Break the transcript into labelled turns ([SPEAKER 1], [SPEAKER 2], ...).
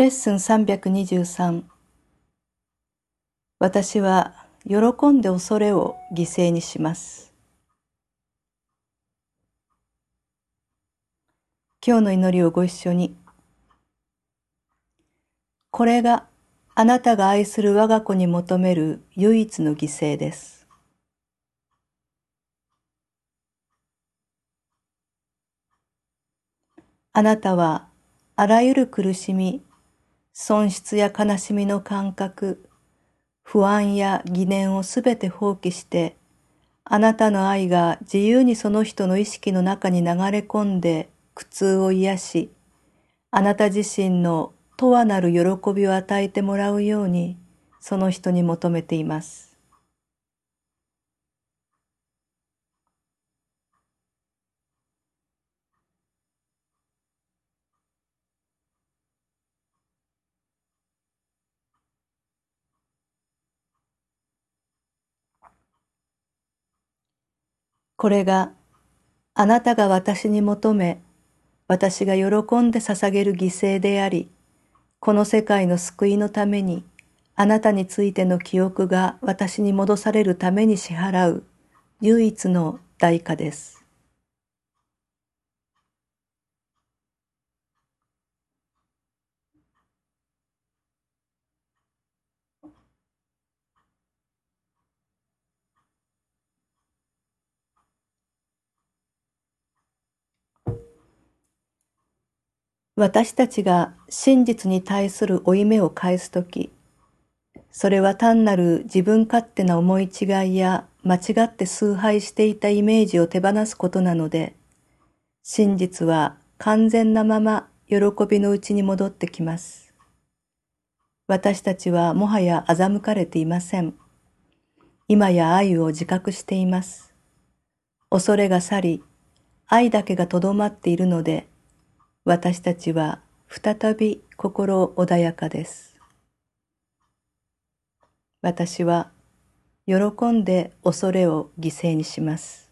[SPEAKER 1] レッスン323私は喜んで恐れを犠牲にします。今日の祈りをご一緒に。これがあなたが愛する我が子に求める唯一の犠牲です。あなたはあらゆる苦しみ、損失や悲しみの感覚、不安や疑念をすべて放棄して、あなたの愛が自由にその人の意識の中に流れ込んで苦痛を癒し、あなた自身の永遠なる喜びを与えてもらうように、その人に求めています。これがあなたが私に求め、私が喜んで捧げる犠牲であり、この世界の救いのために、あなたについての記憶が私に戻されるために支払う唯一の代価です。私たちが真実に対する負い目を返すとき、それは単なる自分勝手な思い違いや間違って崇拝していたイメージを手放すことなので、真実は完全なまま喜びのうちに戻ってきます。私たちはもはや欺かれていません。今や愛を自覚しています。恐れが去り、愛だけがとどまっているので、私たちは再び心穏やかです。私は喜んで恐れを犠牲にします。